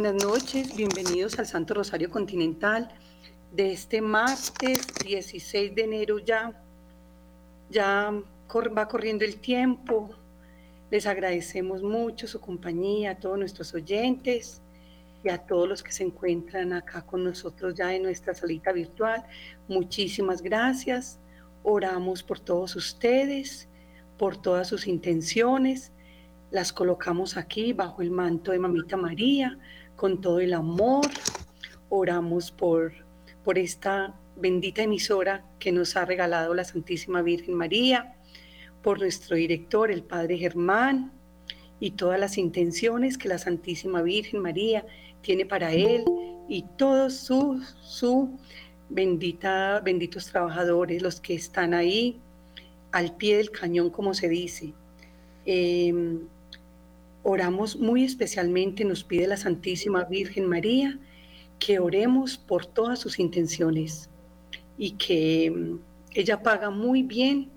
buenas noches. Bienvenidos al Santo Rosario Continental de este martes 16 de enero ya. Ya va corriendo el tiempo. Les agradecemos mucho su compañía, a todos nuestros oyentes y a todos los que se encuentran acá con nosotros ya en nuestra salita virtual. Muchísimas gracias. Oramos por todos ustedes, por todas sus intenciones las colocamos aquí bajo el manto de Mamita María, con todo el amor. Oramos por, por esta bendita emisora que nos ha regalado la Santísima Virgen María, por nuestro director, el Padre Germán, y todas las intenciones que la Santísima Virgen María tiene para él y todos sus su bendita, benditos trabajadores, los que están ahí al pie del cañón, como se dice. Em, Oramos muy especialmente, nos pide la Santísima Virgen María, que oremos por todas sus intenciones y que mm, ella paga muy bien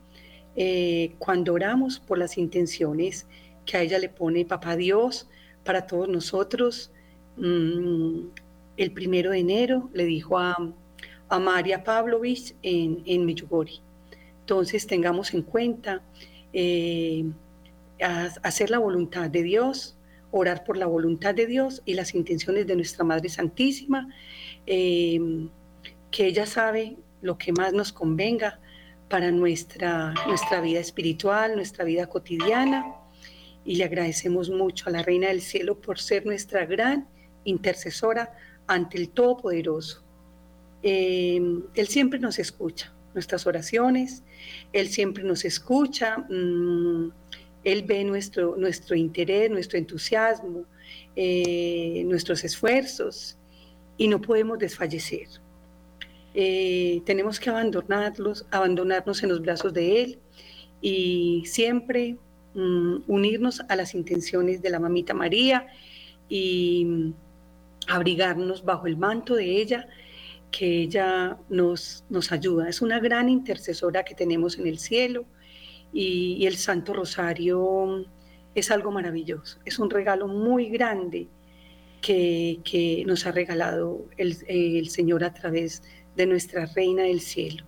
eh, cuando oramos por las intenciones que a ella le pone Papá Dios para todos nosotros. Mm, el primero de enero le dijo a, María Pavlovich en, en Medjugorje. Entonces tengamos en cuenta eh, hacer la voluntad de Dios, orar por la voluntad de Dios y las intenciones de nuestra Madre Santísima, em, que ella sabe lo que más nos convenga para nuestra, nuestra vida espiritual, nuestra vida cotidiana. Y le agradecemos mucho a la Reina del Cielo por ser nuestra gran intercesora ante el Todopoderoso. Em, él siempre nos escucha, nuestras oraciones, Él siempre nos escucha. Mm, él ve nuestro, nuestro interés, nuestro entusiasmo, eh, nuestros esfuerzos y no podemos desfallecer. Eh, tenemos que abandonarlos, abandonarnos en los brazos de Él y siempre mm, unirnos a las intenciones de la mamita María y mm, abrigarnos bajo el manto de ella, que ella nos, nos ayuda. Es una gran intercesora que tenemos en el cielo y, el Santo Rosario es algo maravilloso, es un regalo muy grande que, nos ha regalado el, Señor a través de nuestra Reina del Cielo.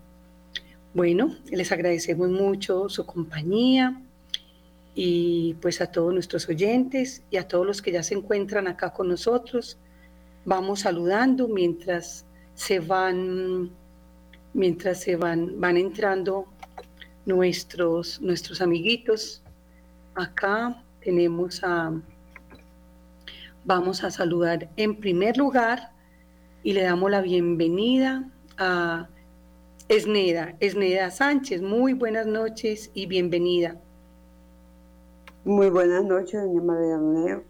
Bueno, les agradecemos mucho su compañía y pues a todos nuestros oyentes y a todos los que ya se encuentran acá con nosotros. Vamos saludando mientras se van mientras se van van entrando nuestros, nuestros amiguitos. Acá tenemos a, vamos a saludar en primer lugar y le damos la bienvenida a Esneda, Esneda Sánchez. Muy buenas noches y bienvenida. Muy buenas noches, doña María Neo.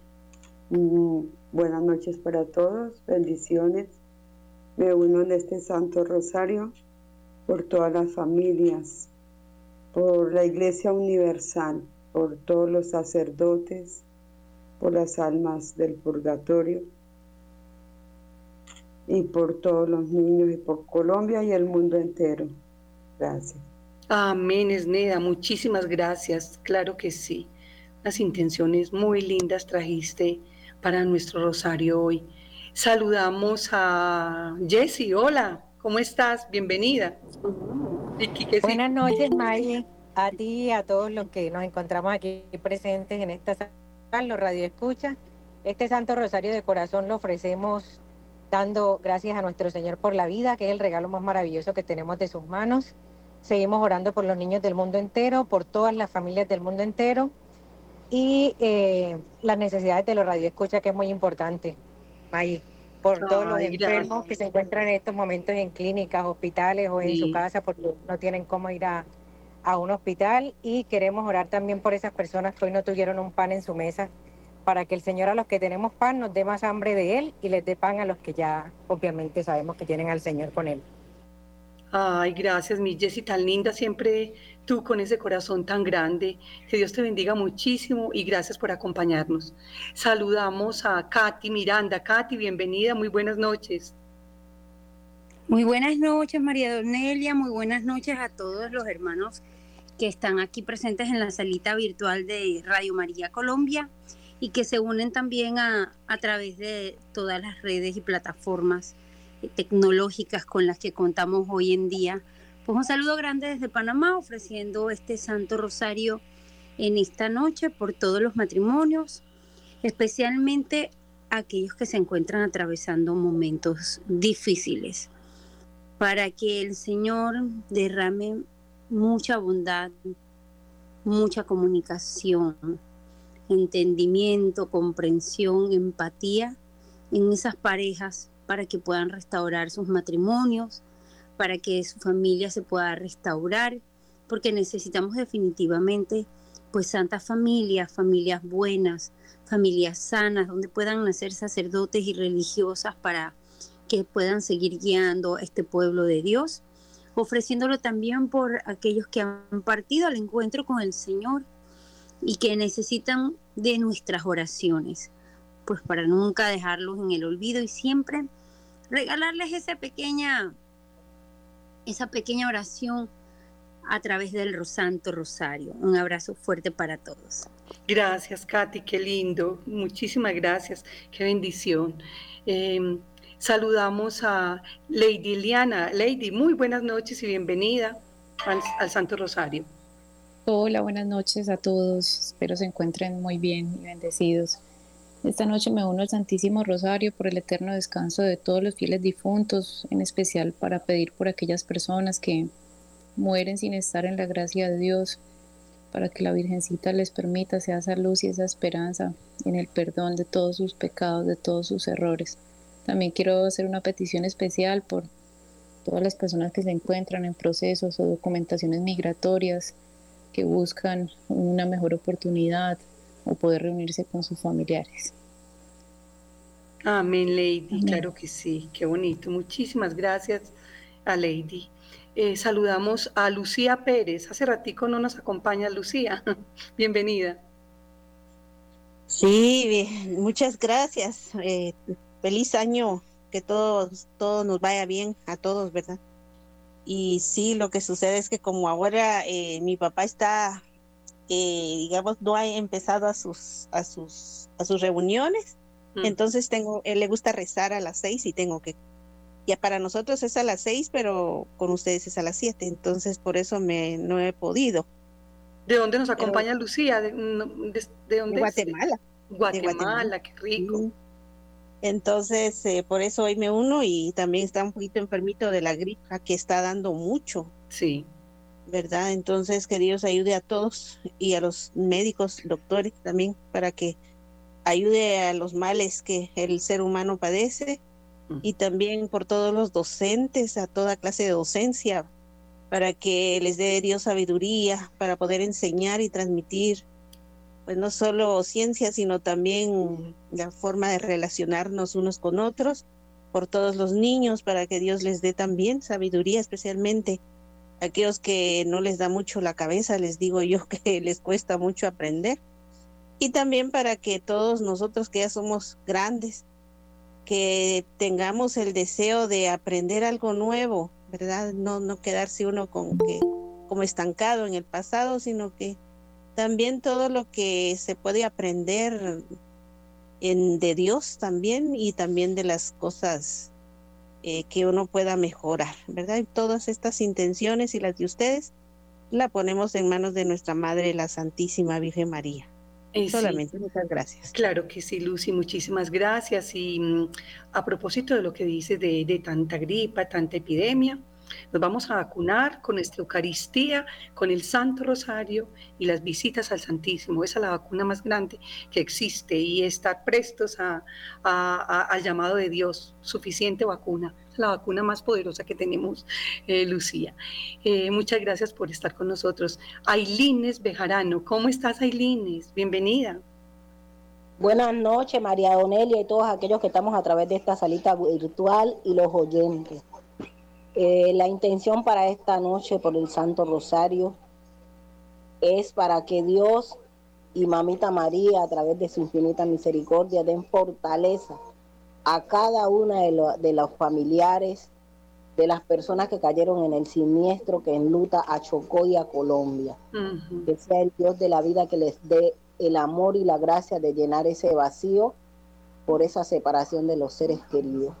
Mm, buenas noches para todos, bendiciones. Me uno en este Santo Rosario por todas las familias, por la Iglesia Universal, por todos los sacerdotes, por las almas del purgatorio y por todos los niños y por Colombia y el mundo entero. Gracias. Amén, Esneda. Muchísimas gracias. Claro que sí. Las intenciones muy lindas trajiste para nuestro rosario hoy. Saludamos a Jessie. Hola, ¿cómo estás? Bienvenida. Buenas noches, May, a ti y a todos los que nos encontramos aquí presentes en esta sala, los radioescuchas. Este Santo Rosario de Corazón lo ofrecemos dando gracias a nuestro Señor por la vida, que es el regalo más maravilloso que tenemos de sus manos. Seguimos orando por los niños del mundo entero, por todas las familias del mundo entero y eh, las necesidades de los radioescuchas, que es muy importante, May por todos los enfermos que se encuentran en estos momentos en clínicas, hospitales o en su casa porque no tienen cómo ir a, a un hospital y queremos orar también por esas personas que hoy no tuvieron un pan en su mesa para que el Señor a los que tenemos pan nos dé más hambre de Él y les dé pan a los que ya obviamente sabemos que tienen al Señor con Él. Ay, gracias, mi Jessie, tan linda siempre tú con ese corazón tan grande. Que Dios te bendiga muchísimo y gracias por acompañarnos. Saludamos a Katy Miranda. Katy, bienvenida, muy buenas noches. Muy buenas noches, María Donelia, muy buenas noches a todos los hermanos que están aquí presentes en la salita virtual de Radio María Colombia y que se unen también a, a través de todas las redes y plataformas tecnológicas con las que contamos hoy en día. Pues un saludo grande desde Panamá ofreciendo este Santo Rosario en esta noche por todos los matrimonios, especialmente aquellos que se encuentran atravesando momentos difíciles, para que el Señor derrame mucha bondad, mucha comunicación, entendimiento, comprensión, empatía en esas parejas para que puedan restaurar sus matrimonios, para que su familia se pueda restaurar, porque necesitamos definitivamente pues santas familias, familias buenas, familias sanas, donde puedan nacer sacerdotes y religiosas para que puedan seguir guiando a este pueblo de Dios, ofreciéndolo también por aquellos que han partido al encuentro con el Señor y que necesitan de nuestras oraciones, pues para nunca dejarlos en el olvido y siempre regalarles esa pequeña esa pequeña oración a través del Santo Rosario. Un abrazo fuerte para todos. Gracias, Katy, qué lindo. Muchísimas gracias, qué bendición. Em, saludamos a Lady Liana. Lady, muy buenas noches y bienvenida al, Santo Rosario. Hola, buenas noches a todos. Espero se encuentren muy bien y bendecidos. Esta noche me uno al Santísimo Rosario por el eterno descanso de todos los fieles difuntos, en especial para pedir por aquellas personas que mueren sin estar en la gracia de Dios, para que la Virgencita les permita sea esa luz y esa esperanza en el perdón de todos sus pecados, de todos sus errores. También quiero hacer una petición especial por todas las personas que se encuentran en procesos o documentaciones migratorias que buscan una mejor oportunidad o poder reunirse con sus familiares. Amén, Lady. Claro que sí. Qué bonito. Muchísimas gracias a Lady. Eh, saludamos a Lucía Pérez. Hace ratico no nos acompaña Lucía. Bienvenida. Sí, muchas gracias. Eh, feliz año, que todo, todo nos vaya bien a todos, ¿verdad? Y sí, lo que sucede es que como ahora eh, mi papá está, digamos, no ha empezado a sus, a sus, a sus reuniones, mm. entonces tengo, él le gusta rezar a las seis y tengo que ya para nosotros es a las seis, pero con ustedes es a las siete, entonces por eso me no he podido. ¿De dónde nos acompaña Lucía? ¿De, dónde Guatemala. Guatemala, qué rico. Entonces, eh, por eso hoy me uno y también está un poquito enfermito de la gripa que está dando mucho. Sí. ¿Verdad? Entonces, que Dios ayude a todos y a los médicos, doctores también, para que ayude a los males que el ser humano padece y también por todos los docentes, a toda clase de docencia, para que les dé Dios sabiduría, para poder enseñar y transmitir, pues no solo ciencia, sino también la forma de relacionarnos unos con otros, por todos los niños, para que Dios les dé también sabiduría, especialmente aquellos que no les da mucho la cabeza, les digo yo que les cuesta mucho aprender. Y también para que todos nosotros que ya somos grandes, que tengamos el deseo de aprender algo nuevo, ¿verdad? No, no quedarse uno con que, como estancado en el pasado, sino que también todo lo que se puede aprender en, de Dios también y también de las cosas eh, que uno pueda mejorar, ¿verdad? Y todas estas intenciones y las de ustedes la ponemos en manos de nuestra Madre, la Santísima Virgen María. Eh, Solamente, muchas gracias. Claro que sí, Lucy, muchísimas gracias. Y mm, a propósito de lo que dices de, de tanta gripa, tanta epidemia, nos vamos a vacunar con nuestra Eucaristía, con el Santo Rosario y las visitas al Santísimo. Esa es la vacuna más grande que existe y estar prestos a, al llamado de Dios. Suficiente vacuna, la vacuna más poderosa que tenemos, eh, Lucía. Eh, muchas gracias por estar con nosotros. Ailines Bejarano, ¿cómo estás, Ailines? Bienvenida. Buenas noches, María Donelia y todos aquellos que estamos a través de esta salita virtual y los oyentes. Eh, la intención para esta noche por el Santo Rosario es para que Dios y Mamita María, a través de su infinita misericordia, den fortaleza a cada una de, los familiares de las personas que cayeron en el siniestro que enluta a Chocó y a Colombia. Que sea el Dios de la vida que les dé el amor y la gracia de llenar ese vacío por esa separación de los seres queridos.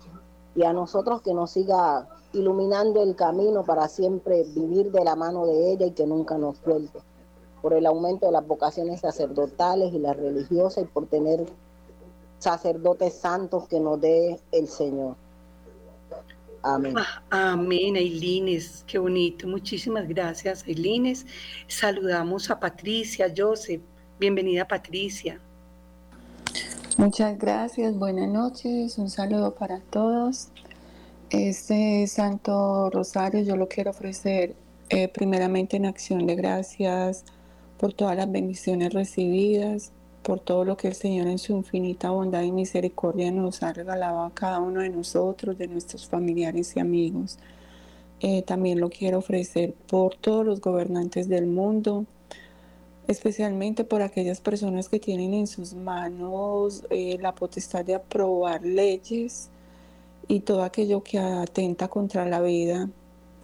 Y a nosotros que nos siga iluminando el camino para siempre vivir de la mano de ella y que nunca nos suelte. Por el aumento de las vocaciones sacerdotales y las religiosas y por tener sacerdotes santos que nos dé el Señor. Amén. Ah, amén, Ailines, qué bonito. Muchísimas gracias, Ailines. Saludamos a Patricia, Joseph. Bienvenida, Patricia. Muchas gracias, buenas noches, un saludo para todos. Este Santo Rosario yo lo quiero ofrecer eh, primeramente en acción de gracias por todas las bendiciones recibidas, por todo lo que el Señor en su infinita bondad y misericordia nos ha regalado a cada uno de nosotros, de nuestros familiares y amigos. Eh, también lo quiero ofrecer por todos los gobernantes del mundo, especialmente por aquellas personas que tienen en sus manos eh, la potestad de aprobar leyes y todo aquello que atenta contra la vida,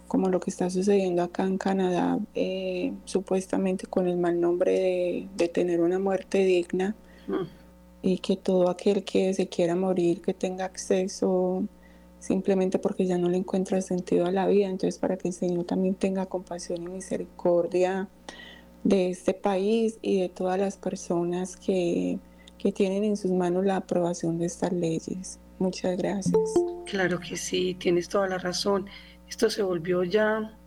como lo que está sucediendo acá en Canadá, eh, supuestamente con el mal nombre de, tener una muerte digna, mm. y que todo aquel que se quiera morir, que tenga acceso simplemente porque ya no le encuentra sentido a la vida, entonces para que el Señor también tenga compasión y misericordia de este país y de todas las personas que, que tienen en sus manos la aprobación de estas leyes. Muchas gracias. Claro que sí, tienes toda la razón. Esto se volvió ya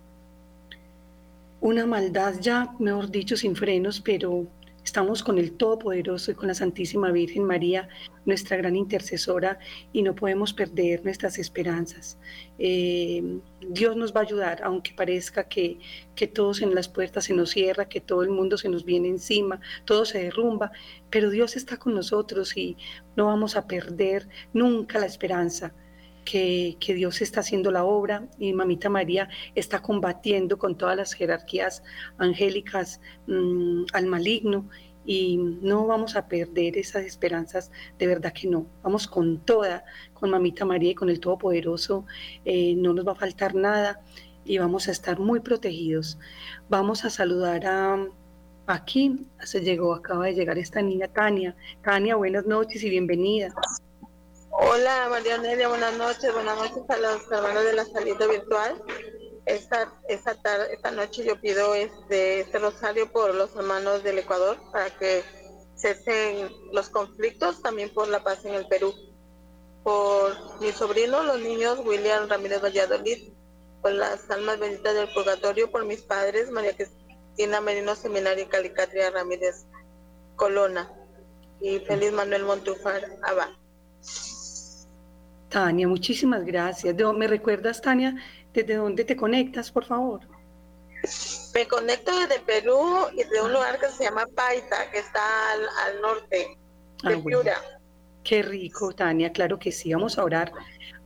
una maldad ya, mejor dicho, sin frenos, pero estamos con el Todopoderoso y con la Santísima Virgen María, nuestra gran intercesora, y no podemos perder nuestras esperanzas. Eh, Dios nos va a ayudar, aunque parezca que, que todos en las puertas se nos cierra, que todo el mundo se nos viene encima, todo se derrumba, pero Dios está con nosotros y no vamos a perder nunca la esperanza que, Dios está haciendo la obra y Mamita María está combatiendo con todas las jerarquías angélicas mm, al maligno y no vamos a perder esas esperanzas, de verdad que no. Vamos con toda, con Mamita María y con el Todopoderoso, eh, no nos va a faltar nada y vamos a estar muy protegidos. Vamos a saludar a... Aquí se llegó, acaba de llegar esta niña Tania. Tania, buenas noches y bienvenida. Hola María Nelia, buenas noches, buenas noches a los hermanos de la salida virtual. Esta, esta, tarde, esta noche yo pido este, este rosario por los hermanos del Ecuador para que cesen los conflictos, también por la paz en el Perú. Por mi sobrino, los niños William Ramírez Valladolid, por las almas benditas del purgatorio, por mis padres, María Cristina Merino Seminario y Calicatria Ramírez Colona y Feliz Manuel Montufar Abad. Tania, muchísimas gracias. ¿Me recuerdas, Tania, desde dónde te conectas, por favor? Me conecto desde Perú y de un lugar que se llama Paita, que está al, norte de ah, Piura. Qué rico, Tania, claro que sí. Vamos a orar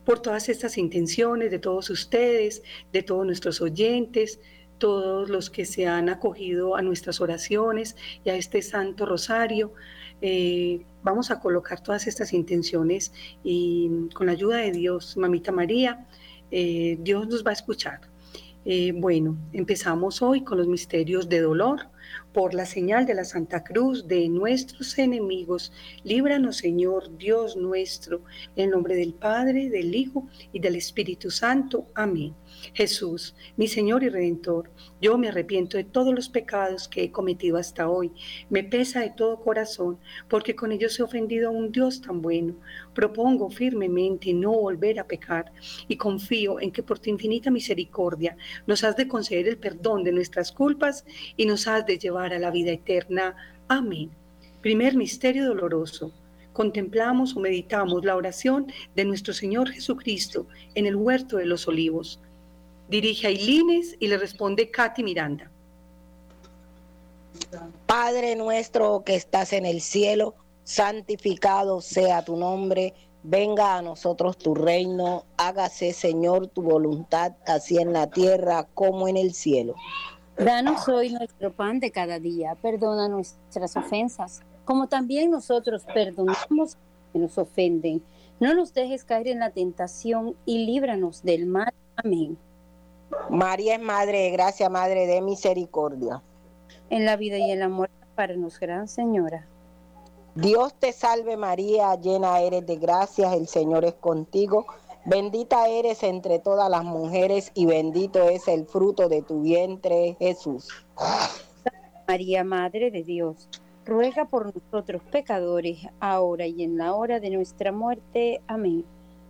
por todas estas intenciones de todos ustedes, de todos nuestros oyentes, todos los que se han acogido a nuestras oraciones y a este Santo Rosario. Eh, vamos a colocar todas estas intenciones y con la ayuda de Dios, Mamita María, eh, Dios nos va a escuchar. Eh, bueno, empezamos hoy con los misterios de dolor. Por la señal de la Santa Cruz de nuestros enemigos, líbranos Señor Dios nuestro, en nombre del Padre, del Hijo y del Espíritu Santo. Amén. Jesús, mi Señor y Redentor, yo me arrepiento de todos los pecados que he cometido hasta hoy. Me pesa de todo corazón, porque con ellos he ofendido a un Dios tan bueno. Propongo firmemente no volver a pecar y confío en que por tu infinita misericordia nos has de conceder el perdón de nuestras culpas y nos has de llevar a la vida eterna. Amén. Primer misterio doloroso contemplamos o meditamos la oración de nuestro Señor Jesucristo en el huerto de los olivos dirige a Ilines y le responde Katy Miranda. Padre nuestro que estás en el cielo, santificado sea tu nombre, venga a nosotros tu reino, hágase Señor tu voluntad, así en la tierra como en el cielo. Danos hoy nuestro pan de cada día, perdona nuestras ofensas, como también nosotros perdonamos a que nos ofenden. No nos dejes caer en la tentación y líbranos del mal. Amén. María es Madre de Gracia, Madre de Misericordia. En la vida y en la muerte prepáranos, Gran Señora. Dios te salve María, llena eres de gracias, el Señor es contigo. Bendita eres entre todas las mujeres y bendito es el fruto de tu vientre, Jesús. María, Madre de Dios, ruega por nosotros pecadores, ahora y en la hora de nuestra muerte. Amén.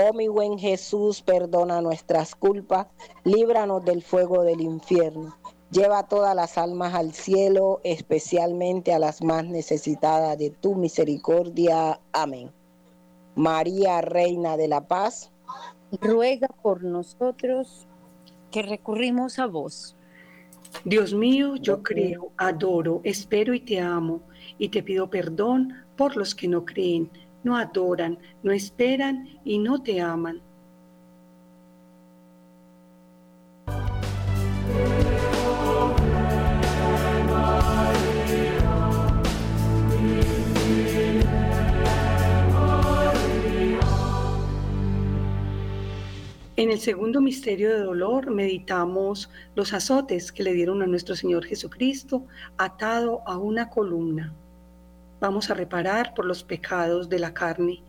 Oh mi buen Jesús, perdona nuestras culpas, líbranos del fuego del infierno Lleva todas las almas al cielo, especialmente a las más necesitadas de tu misericordia. Amén. María, Reina de la Paz, ruega por nosotros que recurrimos a vos. Dios mío, yo creo, adoro, espero y te amo, y te pido perdón por los que no creen, no adoran, no esperan y no te aman. En el segundo misterio de dolor meditamos los azotes que le dieron a nuestro Señor Jesucristo atado a una columna. Vamos a reparar por los pecados de la carne,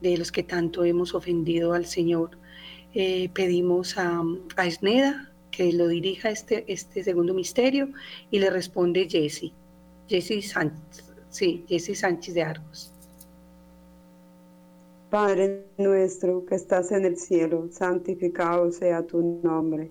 de los que tanto hemos ofendido al Señor. Eh, pedimos a, a, Esneda que lo dirija este, este segundo misterio y le responde Jesse, Jesse Sánchez, sí, Sánchez de Argos. Padre nuestro que estás en el cielo, santificado sea tu nombre.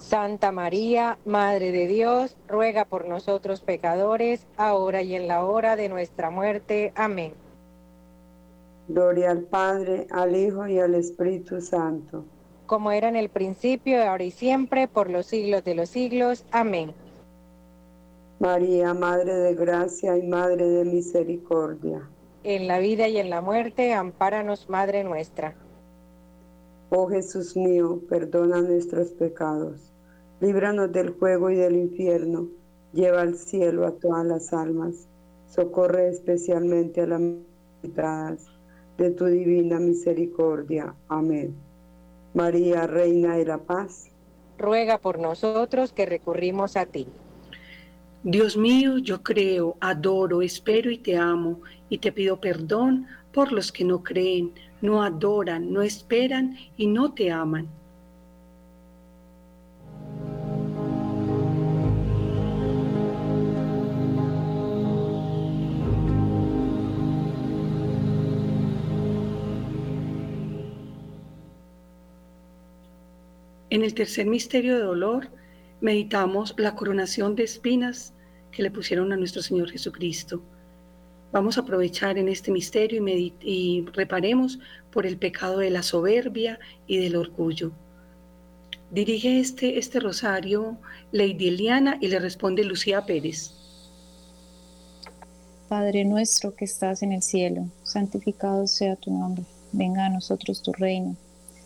Santa María, Madre de Dios, ruega por nosotros pecadores, ahora y en la hora de nuestra muerte. Amén. Gloria al Padre, al Hijo y al Espíritu Santo. Como era en el principio, ahora y siempre, por los siglos de los siglos. Amén. María, Madre de Gracia y Madre de Misericordia. En la vida y en la muerte, ampáranos, Madre nuestra. Oh Jesús mío, perdona nuestros pecados líbranos del fuego y del infierno, lleva al cielo a todas las almas, socorre especialmente a las necesitadas de tu divina misericordia. Amén. María, Reina de la Paz, ruega por nosotros que recurrimos a ti. Dios mío, yo creo, adoro, espero y te amo, y te pido perdón por los que no creen, no adoran, no esperan y no te aman. En el tercer misterio de dolor meditamos la coronación de espinas que le pusieron a nuestro Señor Jesucristo. Vamos a aprovechar en este misterio y, y reparemos por el pecado de la soberbia y del orgullo. Dirige este, este rosario Lady Eliana y le responde Lucía Pérez. Padre nuestro que estás en el cielo, santificado sea tu nombre. Venga a nosotros tu reino.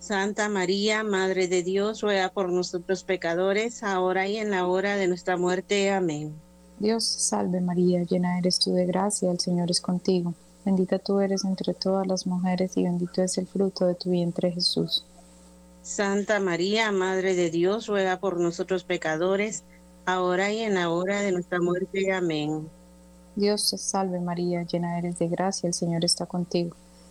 Santa María, Madre de Dios, ruega por nosotros pecadores, ahora y en la hora de nuestra muerte. Amén. Dios te salve María, llena eres tú de gracia, el Señor es contigo. Bendita tú eres entre todas las mujeres y bendito es el fruto de tu vientre Jesús. Santa María, Madre de Dios, ruega por nosotros pecadores, ahora y en la hora de nuestra muerte. Amén. Dios te salve María, llena eres de gracia, el Señor está contigo.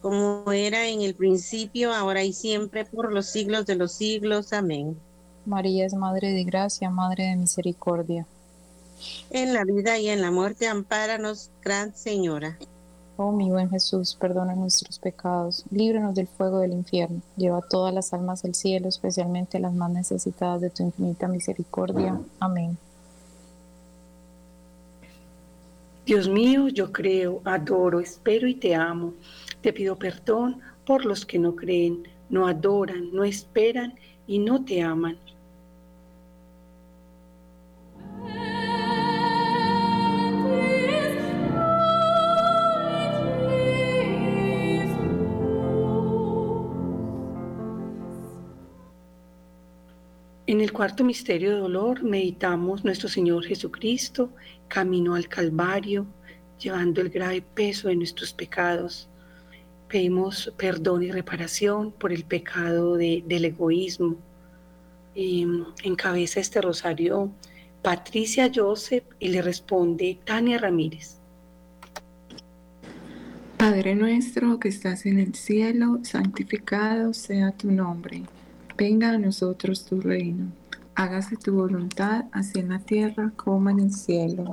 Como era en el principio, ahora y siempre, por los siglos de los siglos. Amén. María es Madre de Gracia, Madre de Misericordia. En la vida y en la muerte, ampáranos, Gran Señora. Oh mi buen Jesús, perdona nuestros pecados, líbranos del fuego del infierno, lleva todas las almas al cielo, especialmente las más necesitadas de tu infinita misericordia. Amén. Dios mío, yo creo, adoro, espero y te amo. Te pido perdón por los que no creen, no adoran, no esperan y no te aman. En el cuarto misterio de dolor meditamos nuestro Señor Jesucristo, camino al Calvario, llevando el grave peso de nuestros pecados. Pedimos perdón y reparación por el pecado del egoísmo. encabeza este rosario Patricia Joseph y le responde Tania Ramírez. Padre nuestro que estás en el cielo, santificado sea tu nombre Venga a nosotros tu reino. Hágase tu voluntad, así en la tierra como en el cielo.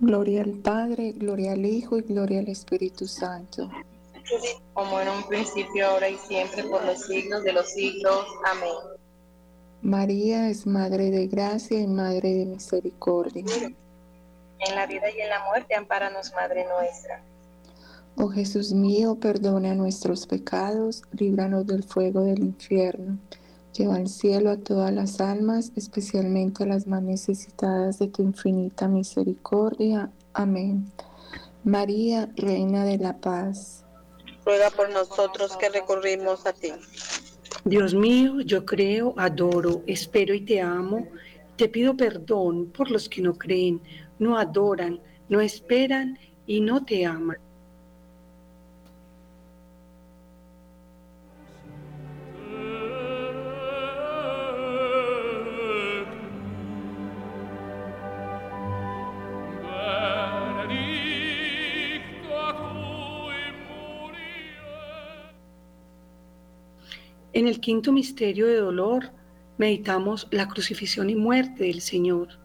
Gloria al Padre, gloria al Hijo y gloria al Espíritu Santo. Como en un principio, ahora y siempre, por los siglos de los siglos. Amén. María es Madre de Gracia y Madre de Misericordia. En la vida y en la muerte, amparanos, Madre nuestra. Oh Jesús mío, perdona nuestros pecados, líbranos del fuego del infierno Lleva al cielo a todas las almas, especialmente a las más necesitadas de tu infinita misericordia. Amén. María, Reina de la Paz. Ruega por nosotros que recurrimos a ti. Dios mío, yo creo, adoro, espero y te amo. Te pido perdón por los que no creen, no adoran, no esperan y no te aman. El quinto misterio de dolor meditamos la crucifixión y muerte del Señor.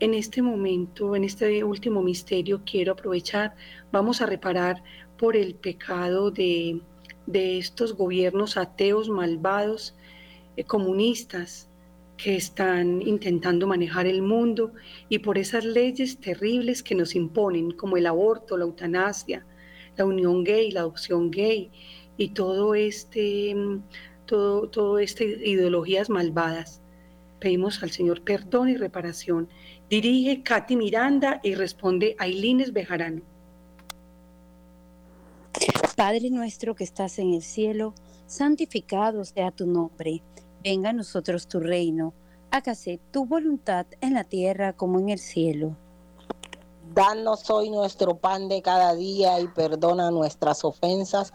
En este momento, en este último misterio, quiero aprovechar, vamos a reparar por el pecado de, estos gobiernos ateos, malvados, eh, comunistas, que están intentando manejar el mundo y por esas leyes terribles que nos imponen, como el aborto, la eutanasia, la unión gay, la adopción gay y todo este, todo, todo este ideologías malvadas. Pedimos al Señor perdón y reparación. Dirige Katy Miranda y responde Ailines Bejarano. Padre nuestro que estás en el cielo, santificado sea tu nombre Venga a nosotros tu reino, hágase tu voluntad en la tierra como en el cielo. Danos hoy nuestro pan de cada día y perdona nuestras ofensas,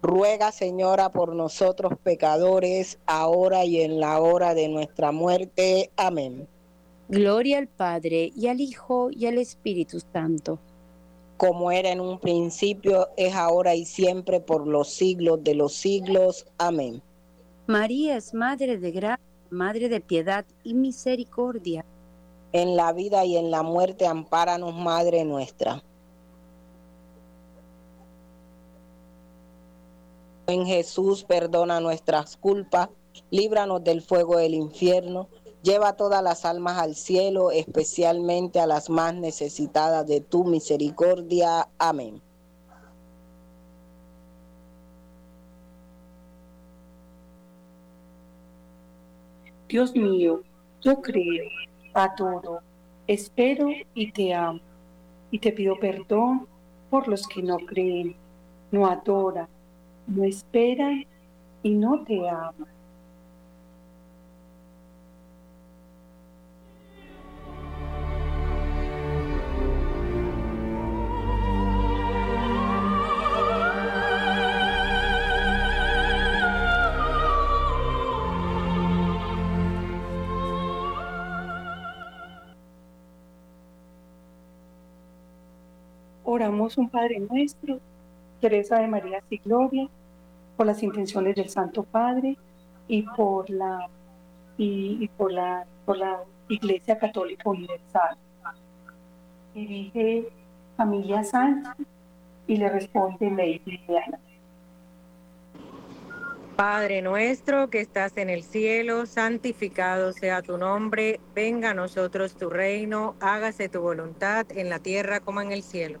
Ruega, Señora, por nosotros pecadores, ahora y en la hora de nuestra muerte. Amén. Gloria al Padre, y al Hijo, y al Espíritu Santo. Como era en un principio, es ahora y siempre, por los siglos de los siglos. Amén. María es Madre de Gracia, Madre de Piedad y Misericordia. En la vida y en la muerte, ampáranos, Madre nuestra. En Jesús perdona nuestras culpas, líbranos del fuego del infierno, lleva todas las almas al cielo, especialmente a las más necesitadas de tu misericordia. Amén. Dios mío, yo creo a todo, espero y te amo, y te pido perdón por los que no creen, no adoran no espera y no te ama. Oramos un Padre nuestro, Teresa de María Sigloria, por las intenciones del Santo Padre y por la, y, por la, por la Iglesia Católica Universal. Dirige Familia Sánchez y le responde Lady Diana. Padre nuestro que estás en el cielo, santificado sea tu nombre, venga a nosotros tu reino, hágase tu voluntad en la tierra como en el cielo.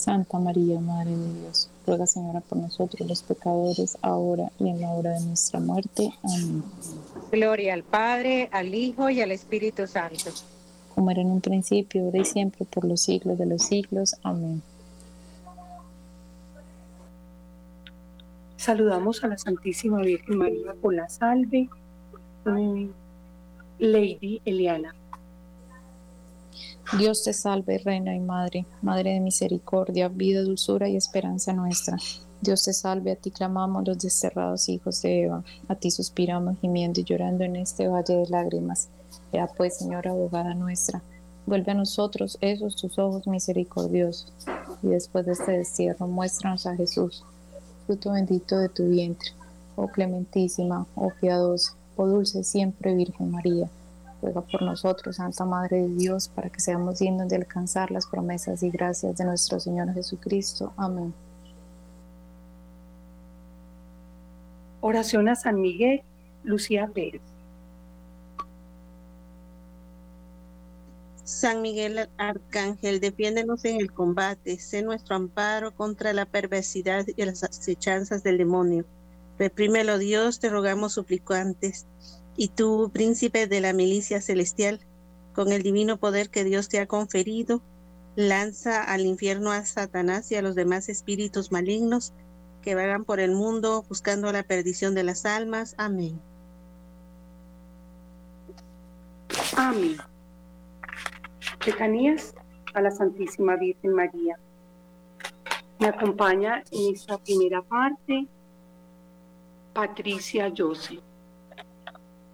Santa María, Madre de Dios, ruega Señora por nosotros los pecadores, ahora y en la hora de nuestra muerte. Amén. Gloria al Padre, al Hijo y al Espíritu Santo. Como era en un principio, ahora y siempre, por los siglos de los siglos. Amén. Saludamos a la Santísima Virgen María con la salve. Lady Eliana. Dios te salve, Reina y Madre, Madre de misericordia, vida, dulzura y esperanza nuestra. Dios te salve, a ti clamamos los desterrados hijos de Eva, a ti suspiramos gimiendo y llorando en este valle de lágrimas. Ya pues, Señora abogada nuestra, vuelve a nosotros esos tus ojos misericordiosos, y después de este destierro muéstranos a Jesús, fruto bendito de tu vientre, oh clementísima, oh piadosa, oh dulce siempre Virgen María ruega por nosotros, Santa Madre de Dios, para que seamos dignos de alcanzar las promesas y gracias de nuestro Señor Jesucristo. Amén. Oración a San Miguel, Lucía Pérez. San Miguel Arcángel, defiéndenos en el combate, sé nuestro amparo contra la perversidad y las acechanzas del demonio. Reprímelo Dios, te rogamos suplicantes y tú, príncipe de la milicia celestial, con el divino poder que Dios te ha conferido, lanza al infierno a Satanás y a los demás espíritus malignos que vagan por el mundo buscando la perdición de las almas. Amén. Amén. Lejanías a la Santísima Virgen María. Me acompaña en esta primera parte Patricia Joseph.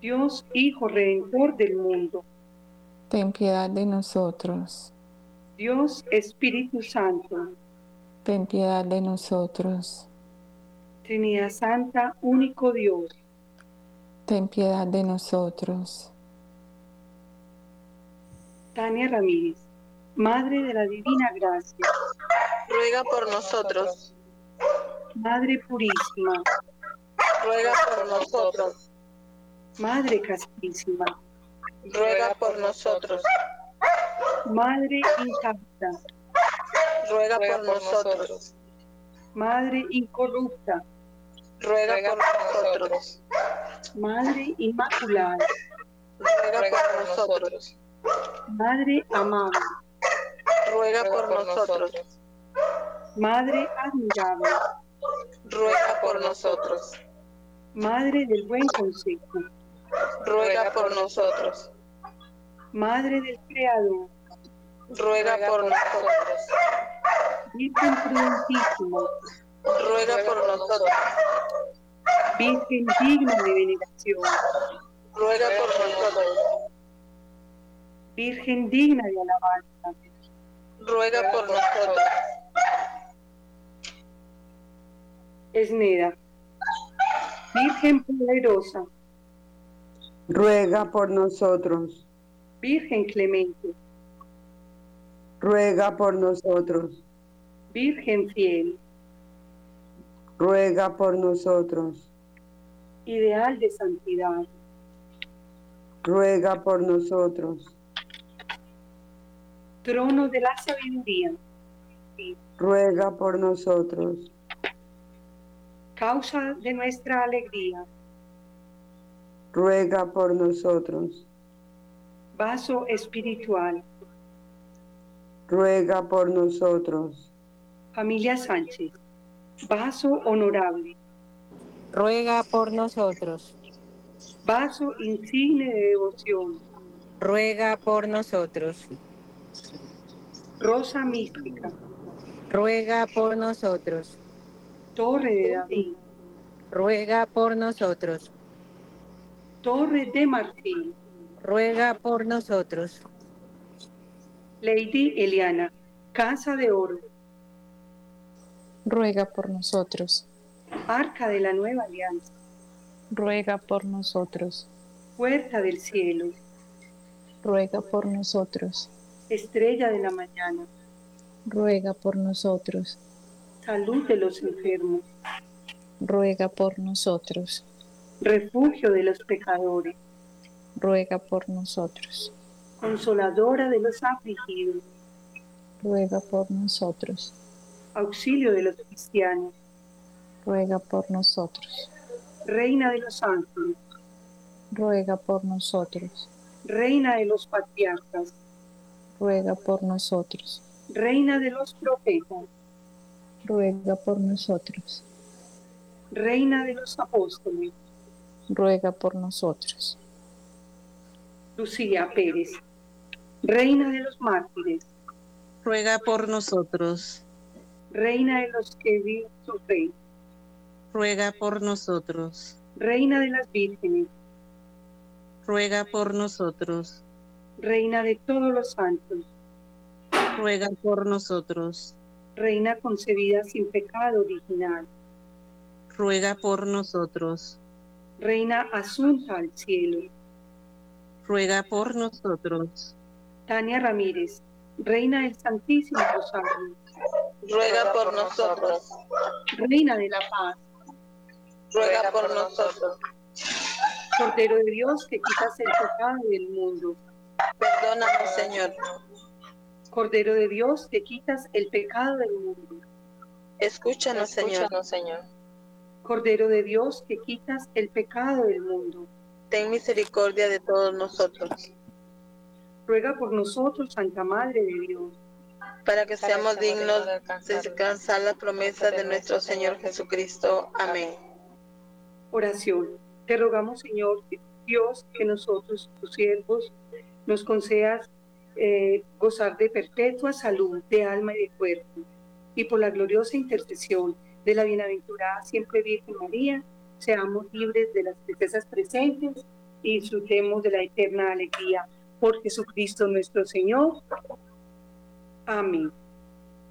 Dios Hijo Redentor del mundo. Ten piedad de nosotros. Dios Espíritu Santo. Ten piedad de nosotros. Trinidad Santa, único Dios. Ten piedad de nosotros. Tania Ramírez, Madre de la Divina Gracia. Ruega por nosotros. Madre Purísima. Ruega por nosotros. Madre Castísima. Ruega por nosotros. Madre intacta. Ruega por nosotros. Madre incorrupta. Ruega por nosotros. Madre inmaculada. Ruega por nosotros. Madre amable. Ruega por nosotros. Madre admirable. Ruega por nosotros. Madre del buen consejo. Ruega por nosotros. Madre del Creador. Ruega por nosotros. Virgen prudentísima. Ruega por nosotros. Virgen digna de veneración. Ruega por nosotros. Virgen digna de alabanza. Ruega por nosotros. Esneda. Virgen poderosa. Ruega por nosotros. Virgen clemente. Ruega por nosotros. Virgen fiel. Ruega por nosotros. Ideal de santidad. Ruega por nosotros. Trono de la sabiduría. Ruega por nosotros. Causa de nuestra alegría. Ruega por nosotros. Vaso espiritual. Ruega por nosotros. Familia Sánchez. Vaso honorable. Ruega por nosotros. Vaso insigne de devoción. Ruega por nosotros. Rosa mística. Ruega por nosotros. Torre de David. Ruega por nosotros. Torre de marfil. Ruega por nosotros. Lady Eliana. Casa de oro. Ruega por nosotros. Arca de la nueva alianza. Ruega por nosotros. Puerta del cielo. Ruega por nosotros. Estrella de la mañana. Ruega por nosotros. Salud de los enfermos. Ruega por nosotros. Refugio de los pecadores. Ruega por nosotros. Consoladora de los afligidos. Ruega por nosotros. Auxilio de los cristianos. Ruega por nosotros. Reina de los ángeles. Ruega por nosotros. Reina de los patriarcas. Ruega por nosotros. Reina de los profetas. Ruega por nosotros. Reina de los apóstoles. Ruega por nosotros. Lucía Pérez. Reina de los mártires. Ruega por nosotros. Reina de los que viven su rey. Ruega por nosotros. Reina de las vírgenes. Ruega por nosotros. Reina de todos los santos. Ruega por nosotros. Reina concebida sin pecado original. Ruega por nosotros. Reina asunta al cielo. Ruega por nosotros. Tania Ramírez, Reina del Santísimo Rosario. Ruega por nosotros. Reina de la Paz. Ruega por nosotros. Cordero de Dios que quitas el pecado del mundo. Perdónanos, Señor. Cordero de Dios que quitas el pecado del mundo. Escúchanos, Señor. Señor. Cordero de Dios que quitas el pecado del mundo. Ten misericordia de todos nosotros. Ruega por nosotros, Santa Madre de Dios. Para que seamos dignos de alcanzar la promesa de nuestro Señor Jesucristo. Amén. Oración. Te rogamos, Señor, Dios, que nosotros, tus siervos, nos concedas eh, gozar de perpetua salud de alma y de cuerpo, y por la gloriosa intercesión de la bienaventurada siempre Virgen María, seamos libres de las tristezas presentes y disfrutemos de la eterna alegría por Jesucristo nuestro Señor. Amén.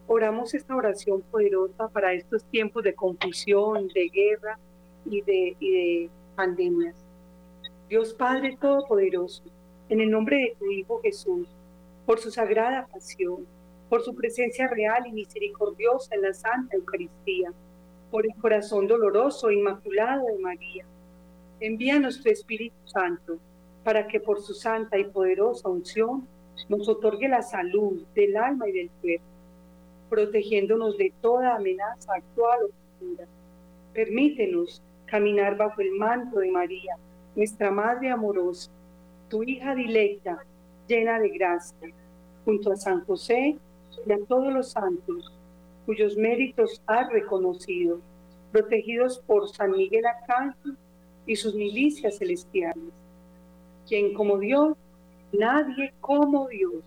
Oramos esta oración poderosa para estos tiempos de confusión, de guerra y de, y de pandemias. Dios Padre Todopoderoso, en el nombre de tu Hijo Jesús, por su sagrada pasión, por su presencia real y misericordiosa en la Santa Eucaristía, por el corazón doloroso e inmaculado de María. Envíanos tu Espíritu Santo para que por su santa y poderosa unción nos otorgue la salud del alma y del cuerpo, protegiéndonos de toda amenaza actual o futura. Permítenos caminar bajo el manto de María, nuestra Madre amorosa, tu hija dilecta, llena de gracia, junto a San José y a todos los santos cuyos méritos has reconocido, protegidos por San Miguel Arcángel y sus milicias celestiales, quien como Dios, nadie como Dios.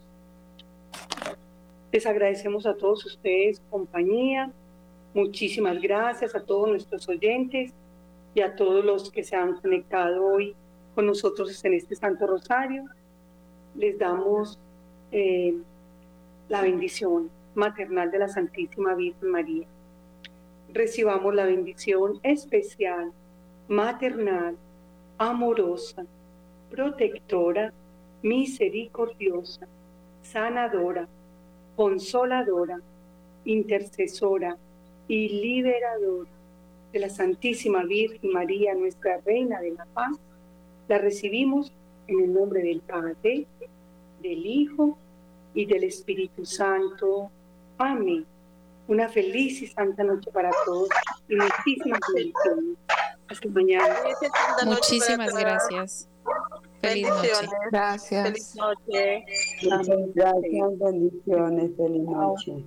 Les agradecemos a todos ustedes compañía, muchísimas gracias a todos nuestros oyentes y a todos los que se han conectado hoy con nosotros en este Santo Rosario. Les damos eh, la bendición maternal de la Santísima Virgen María. Recibamos la bendición especial, maternal, amorosa, protectora, misericordiosa, sanadora, consoladora, intercesora y liberadora de la Santísima Virgen María, nuestra Reina de la Paz, la recibimos en el nombre del Padre, del Hijo y del Espíritu Santo. Amén. Una feliz y santa noche para todos y muchísimas bendiciones. Hasta mañana. Muchísimas gracias. Feliz noche. Gracias. Feliz noche. Gracias. Bendiciones. Feliz noche.